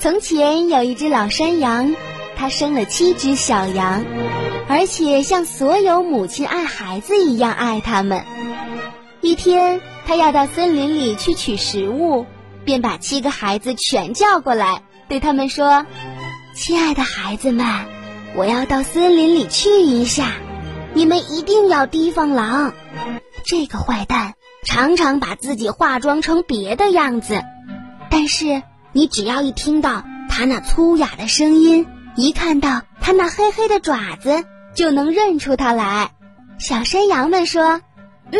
从前有一只老山羊，它生了七只小羊，而且像所有母亲爱孩子一样爱它们。一天，它要到森林里去取食物，便把七个孩子全叫过来，对他们说：“亲爱的孩子们，我要到森林里去一下，你们一定要提防狼。这个坏蛋常常把自己化妆成别的样子，但是……”你只要一听到它那粗哑的声音，一看到它那黑黑的爪子，就能认出它来。小山羊们说：“嗯，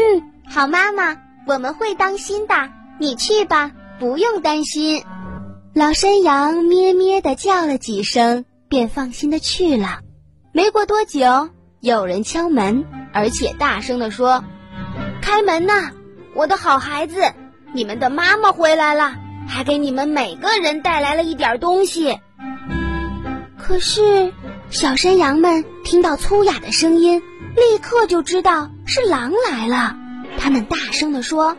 好妈妈，我们会当心的。你去吧，不用担心。”老山羊咩咩地叫了几声，便放心的去了。没过多久，有人敲门，而且大声地说：“开门呐，我的好孩子，你们的妈妈回来了。”还给你们每个人带来了一点东西。可是，小山羊们听到粗哑的声音，立刻就知道是狼来了。他们大声地说：“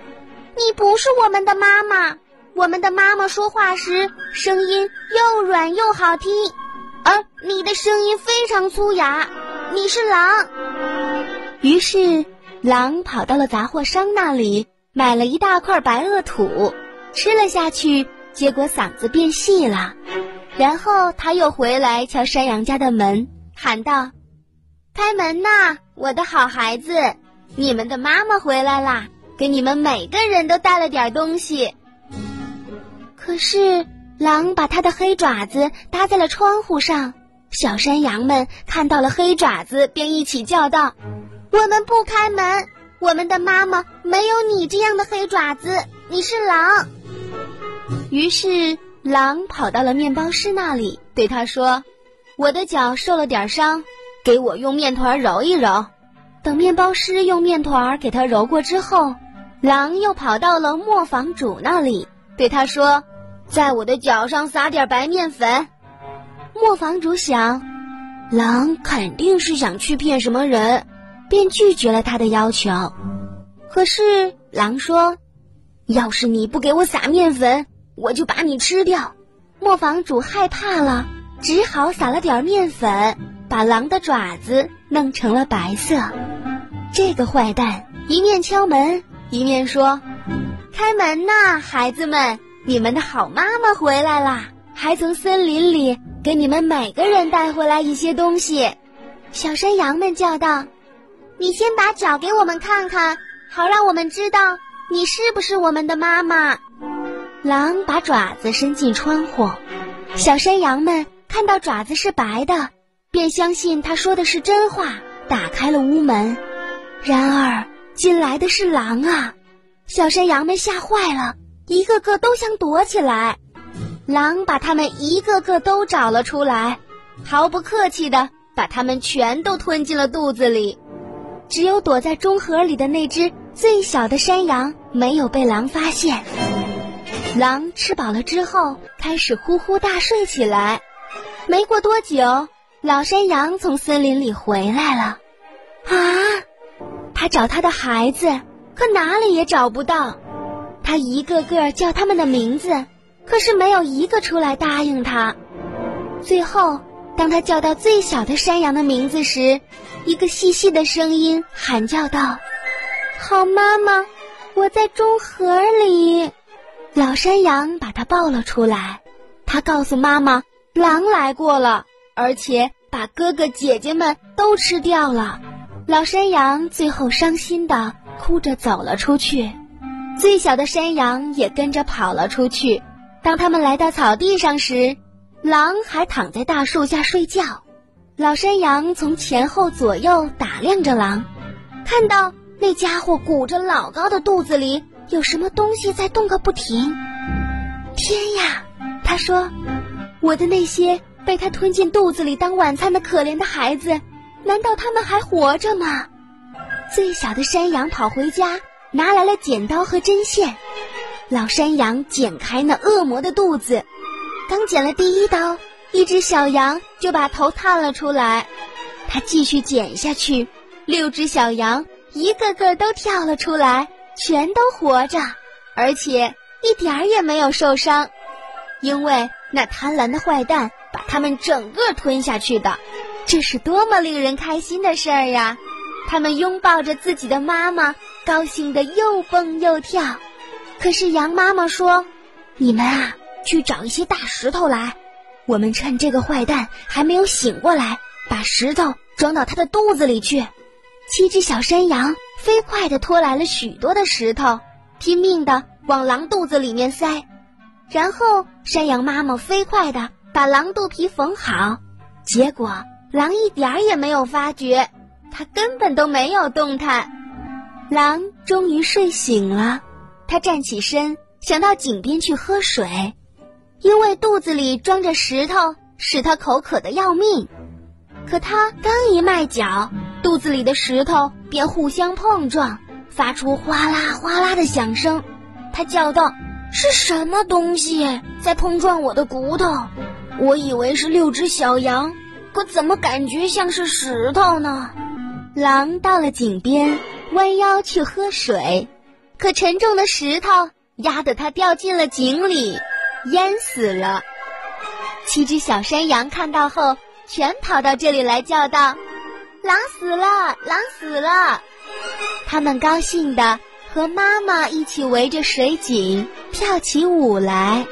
你不是我们的妈妈！我们的妈妈说话时声音又软又好听，而你的声音非常粗哑。你是狼。”于是，狼跑到了杂货商那里，买了一大块白垩土。吃了下去，结果嗓子变细了。然后他又回来敲山羊家的门，喊道：“开门呐，我的好孩子，你们的妈妈回来啦，给你们每个人都带了点东西。”可是狼把他的黑爪子搭在了窗户上，小山羊们看到了黑爪子，便一起叫道：“我们不开门，我们的妈妈没有你这样的黑爪子，你是狼。”于是，狼跑到了面包师那里，对他说：“我的脚受了点伤，给我用面团揉一揉。”等面包师用面团给他揉过之后，狼又跑到了磨坊主那里，对他说：“在我的脚上撒点白面粉。”磨坊主想，狼肯定是想去骗什么人，便拒绝了他的要求。可是，狼说：“要是你不给我撒面粉，”我就把你吃掉。磨坊主害怕了，只好撒了点面粉，把狼的爪子弄成了白色。这个坏蛋一面敲门，一面说：“开门呐，孩子们，你们的好妈妈回来啦，还从森林里给你们每个人带回来一些东西。”小山羊们叫道：“你先把脚给我们看看，好让我们知道你是不是我们的妈妈。”狼把爪子伸进窗户，小山羊们看到爪子是白的，便相信他说的是真话，打开了屋门。然而进来的是狼啊！小山羊们吓坏了，一个个都想躲起来。狼把他们一个个都找了出来，毫不客气的把他们全都吞进了肚子里。只有躲在中盒里的那只最小的山羊没有被狼发现。狼吃饱了之后，开始呼呼大睡起来。没过多久，老山羊从森林里回来了。啊，他找他的孩子，可哪里也找不到。他一个个叫他们的名字，可是没有一个出来答应他。最后，当他叫到最小的山羊的名字时，一个细细的声音喊叫道：“好妈妈，我在中盒里。”老山羊把它抱了出来，它告诉妈妈，狼来过了，而且把哥哥姐姐们都吃掉了。老山羊最后伤心的哭着走了出去，最小的山羊也跟着跑了出去。当他们来到草地上时，狼还躺在大树下睡觉。老山羊从前后左右打量着狼，看到那家伙鼓着老高的肚子里。有什么东西在动个不停？天呀！他说：“我的那些被他吞进肚子里当晚餐的可怜的孩子，难道他们还活着吗？”最小的山羊跑回家，拿来了剪刀和针线。老山羊剪开那恶魔的肚子，刚剪了第一刀，一只小羊就把头探了出来。他继续剪下去，六只小羊一个个都跳了出来。全都活着，而且一点儿也没有受伤，因为那贪婪的坏蛋把它们整个吞下去的。这是多么令人开心的事儿呀！他们拥抱着自己的妈妈，高兴得又蹦又跳。可是羊妈妈说：“你们啊，去找一些大石头来，我们趁这个坏蛋还没有醒过来，把石头装到他的肚子里去。”七只小山羊飞快地拖来了许多的石头，拼命地往狼肚子里面塞。然后山羊妈妈飞快地把狼肚皮缝好，结果。狼一点儿也没有发觉，它根本都没有动弹。狼终于睡醒了，它站起身，想到井边去喝水，因为肚子里装着石头，使它口渴的要命。可它刚一迈脚，肚子里的石头便互相碰撞，发出哗啦哗啦的响声。它叫道：“是什么东西在碰撞我的骨头？我以为是六只小羊。”可怎么感觉像是石头呢？狼到了井边，弯腰去喝水，可沉重的石头压得它掉进了井里，淹死了。七只小山羊看到后，全跑到这里来叫道：“狼死了，狼死了！”他们高兴地和妈妈一起围着水井跳起舞来。